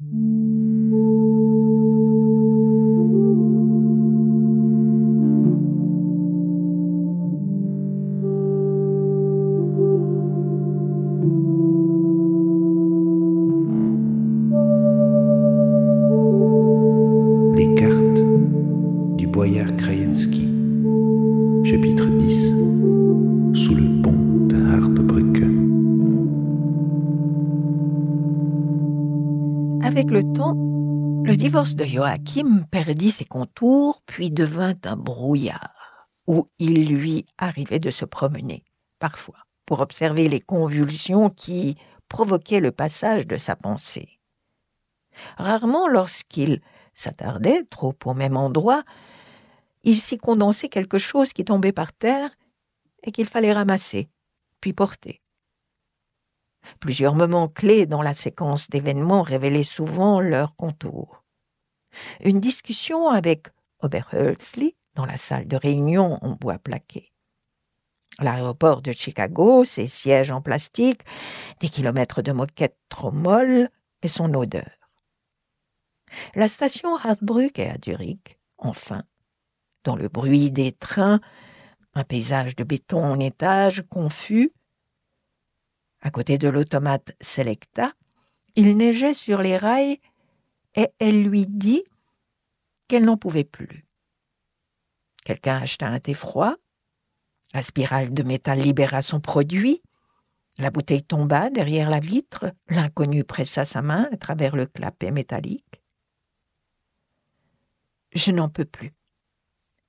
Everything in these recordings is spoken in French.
Les cartes du Boyar Krajewski, chapitre 10 le temps, le divorce de Joachim perdit ses contours, puis devint un brouillard, où il lui arrivait de se promener, parfois, pour observer les convulsions qui provoquaient le passage de sa pensée. Rarement, lorsqu'il s'attardait trop au même endroit, il s'y condensait quelque chose qui tombait par terre et qu'il fallait ramasser, puis porter. Plusieurs moments clés dans la séquence d'événements révélaient souvent leur contour. Une discussion avec Oberhölzli dans la salle de réunion en bois plaqué. L'aéroport de Chicago, ses sièges en plastique, des kilomètres de moquettes trop molles et son odeur. La station Hartbrück est à Zurich, enfin, dans le bruit des trains, un paysage de béton en étage confus. À côté de l'automate Selecta, il neigeait sur les rails et elle lui dit qu'elle n'en pouvait plus. Quelqu'un acheta un thé froid, la spirale de métal libéra son produit, la bouteille tomba derrière la vitre, l'inconnu pressa sa main à travers le clapet métallique. Je n'en peux plus,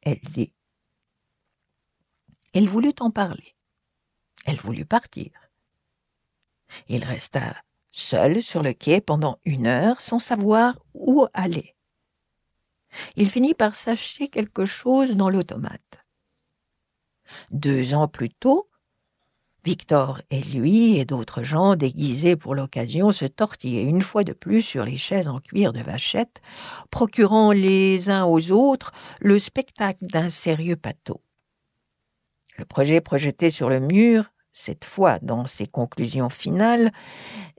elle dit. Il voulut en parler. Elle voulut partir. Il resta seul sur le quai pendant une heure sans savoir où aller. Il finit par s'acheter quelque chose dans l'automate. Deux ans plus tôt, Victor et lui et d'autres gens déguisés pour l'occasion se tortillaient une fois de plus sur les chaises en cuir de vachette, procurant les uns aux autres le spectacle d'un sérieux pâteau. Le projet projeté sur le mur, cette fois dans ses conclusions finales,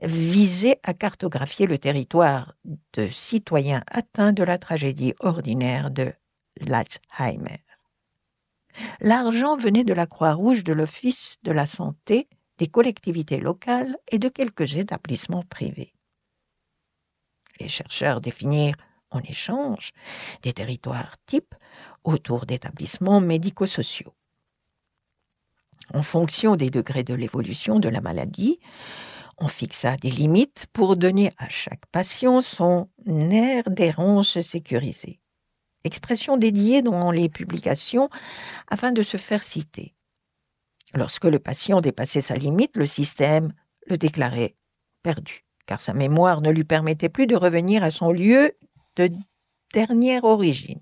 visait à cartographier le territoire de citoyens atteints de la tragédie ordinaire de l'Alzheimer. L'argent venait de la Croix-Rouge, de l'Office de la santé, des collectivités locales et de quelques établissements privés. Les chercheurs définirent en échange des territoires types autour d'établissements médico-sociaux. En fonction des degrés de l'évolution de la maladie, on fixa des limites pour donner à chaque patient son air d'errance sécurisé expression dédiée dans les publications afin de se faire citer. Lorsque le patient dépassait sa limite, le système le déclarait perdu, car sa mémoire ne lui permettait plus de revenir à son lieu de dernière origine.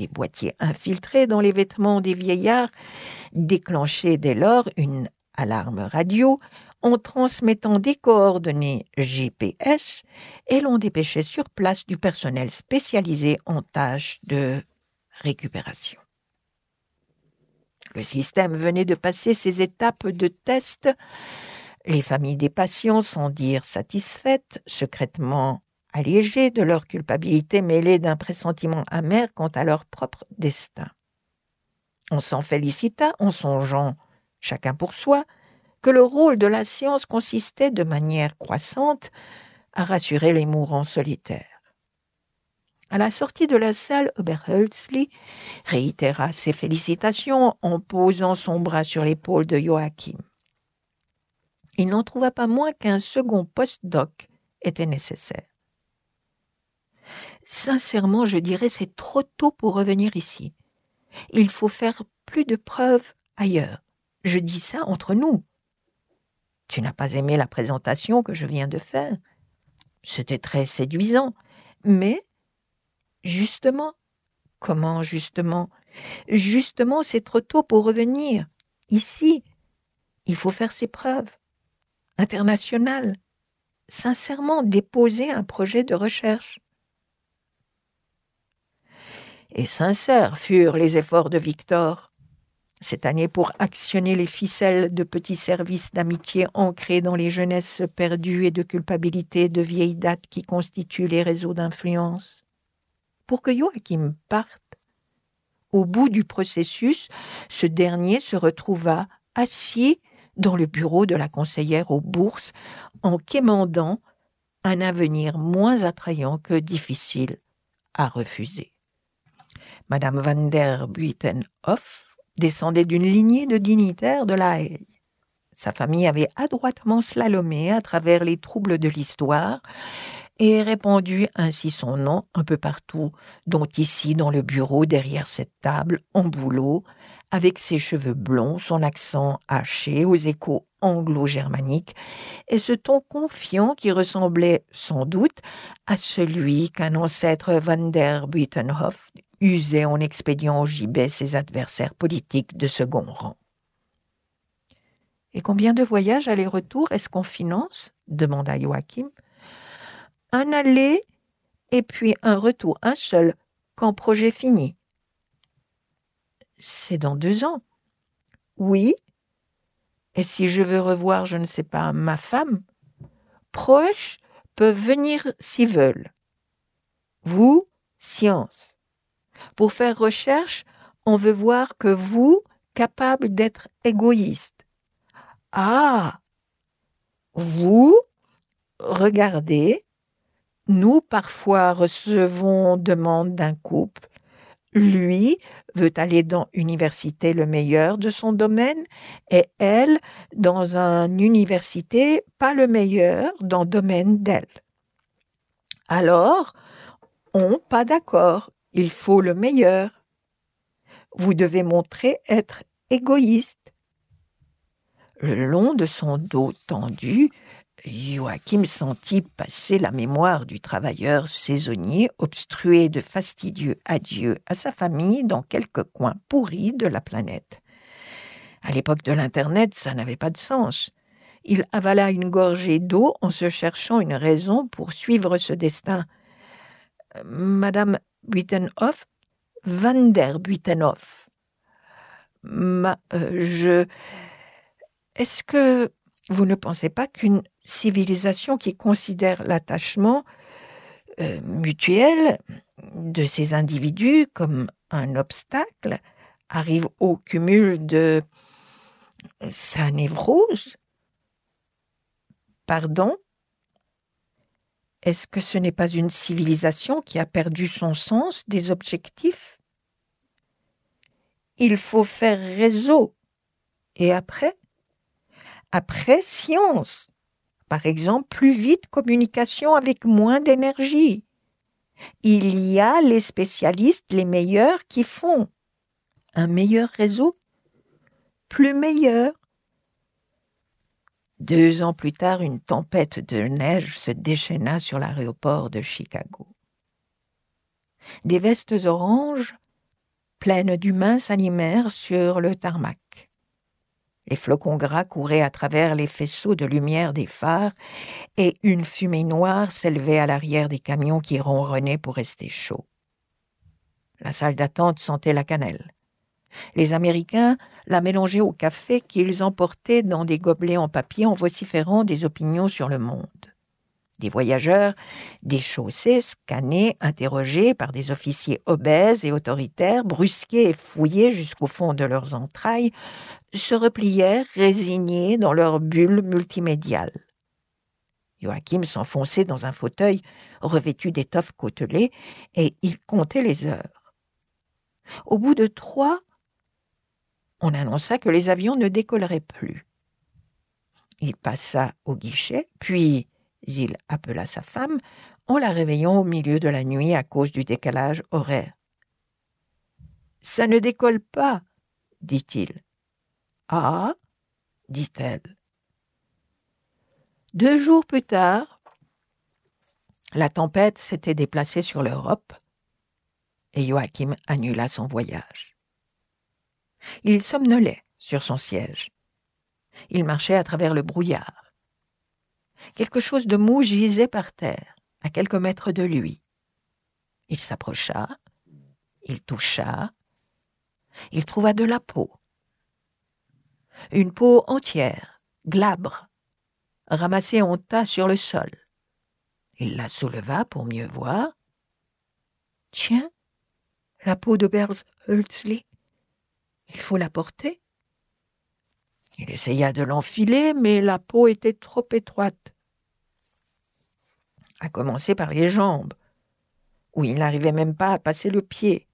Des boîtiers infiltrés dans les vêtements des vieillards déclenchaient dès lors une alarme radio en transmettant des coordonnées GPS et l'on dépêchait sur place du personnel spécialisé en tâches de récupération. Le système venait de passer ses étapes de test. Les familles des patients s'en dirent satisfaites, secrètement allégées de leur culpabilité mêlée d'un pressentiment amer quant à leur propre destin. On s'en félicita en songeant, chacun pour soi, que le rôle de la science consistait de manière croissante à rassurer les mourants solitaires. À la sortie de la salle, Oberhölzli réitéra ses félicitations en posant son bras sur l'épaule de Joachim. Il n'en trouva pas moins qu'un second post-doc était nécessaire. Sincèrement, je dirais c'est trop tôt pour revenir ici. Il faut faire plus de preuves ailleurs. Je dis ça entre nous. Tu n'as pas aimé la présentation que je viens de faire. C'était très séduisant. Mais, justement, comment justement? Justement, c'est trop tôt pour revenir. Ici, il faut faire ses preuves. International. Sincèrement, déposer un projet de recherche. Et sincères furent les efforts de Victor. cette année pour actionner les ficelles de petits services d'amitié ancrés dans les jeunesses perdues et de culpabilité de vieille date qui constituent les réseaux d'influence. Pour que Joachim parte, au bout du processus, ce dernier se retrouva assis dans le bureau de la conseillère aux bourses en quémandant un avenir moins attrayant que difficile à refuser. Madame van der Buitenhoff descendait d'une lignée de dignitaires de la Haye. Sa famille avait adroitement slalomé à travers les troubles de l'histoire et répandu ainsi son nom un peu partout, dont ici dans le bureau derrière cette table en boulot, avec ses cheveux blonds, son accent haché aux échos anglo-germaniques, et ce ton confiant qui ressemblait sans doute à celui qu'un ancêtre van der Buitenhof usait en expédiant au gibet ses adversaires politiques de second rang. Et combien de voyages aller-retour est-ce qu'on finance? demanda Joachim. Un aller et puis un retour, un seul, quand projet fini. C'est dans deux ans. Oui. Et si je veux revoir, je ne sais pas, ma femme, proches peuvent venir s'ils veulent. Vous, science. Pour faire recherche, on veut voir que vous, capable d'être égoïste. Ah, vous, regardez, nous parfois recevons demande d'un couple. Lui veut aller dans université le meilleur de son domaine et elle dans une université pas le meilleur dans le domaine d'elle. Alors, on pas d'accord, il faut le meilleur. Vous devez montrer être égoïste. Le long de son dos tendu, Joachim sentit passer la mémoire du travailleur saisonnier obstrué de fastidieux adieux à sa famille dans quelques coins pourris de la planète. À l'époque de l'Internet, ça n'avait pas de sens. Il avala une gorgée d'eau en se cherchant une raison pour suivre ce destin. Madame Buitenhoff Van der Buitenhoff. Ma, euh. Est-ce que vous ne pensez pas qu'une civilisation qui considère l'attachement euh, mutuel de ces individus comme un obstacle arrive au cumul de sa névrose? Pardon? Est-ce que ce n'est pas une civilisation qui a perdu son sens des objectifs? Il faut faire réseau. Et après? Après science. Par exemple, plus vite communication avec moins d'énergie. Il y a les spécialistes les meilleurs qui font un meilleur réseau, plus meilleur. Deux ans plus tard, une tempête de neige se déchaîna sur l'aéroport de Chicago. Des vestes oranges, pleines d'humains, s'animèrent sur le tarmac. Les flocons gras couraient à travers les faisceaux de lumière des phares, et une fumée noire s'élevait à l'arrière des camions qui ronronnaient pour rester chauds. La salle d'attente sentait la cannelle. Les Américains la mélangeaient au café qu'ils emportaient dans des gobelets en papier en vociférant des opinions sur le monde des voyageurs, déchaussés, scannés, interrogés par des officiers obèses et autoritaires, brusqués et fouillés jusqu'au fond de leurs entrailles, se replièrent résignés dans leur bulle multimédiale. Joachim s'enfonçait dans un fauteuil revêtu d'étoffes côtelées et il comptait les heures. Au bout de trois, on annonça que les avions ne décolleraient plus. Il passa au guichet, puis il appela sa femme en la réveillant au milieu de la nuit à cause du décalage horaire. Ça ne décolle pas, dit-il. Ah, dit-elle. Deux jours plus tard, la tempête s'était déplacée sur l'Europe et Joachim annula son voyage. Il somnolait sur son siège. Il marchait à travers le brouillard. Quelque chose de mou gisait par terre, à quelques mètres de lui. Il s'approcha, il toucha, il trouva de la peau, Une peau entière, glabre, ramassée en tas sur le sol. Il la souleva pour mieux voir. Tiens, la peau de Huxley. Il faut la porter. Il essaya de l'enfiler, mais la peau était trop étroite. À commencer par les jambes, où il n'arrivait même pas à passer le pied.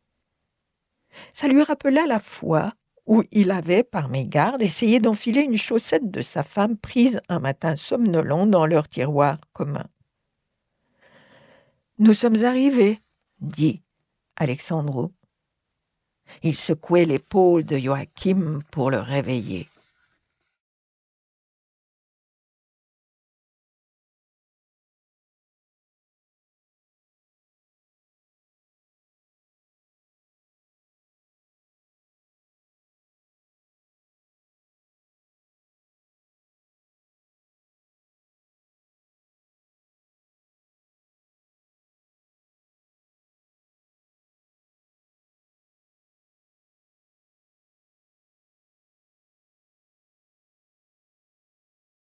Ça lui rappela la fois où il avait, par mégarde, essayé d'enfiler une chaussette de sa femme prise un matin somnolent dans leur tiroir commun. Nous sommes arrivés, dit Alexandro. Il secouait l'épaule de Joachim pour le réveiller.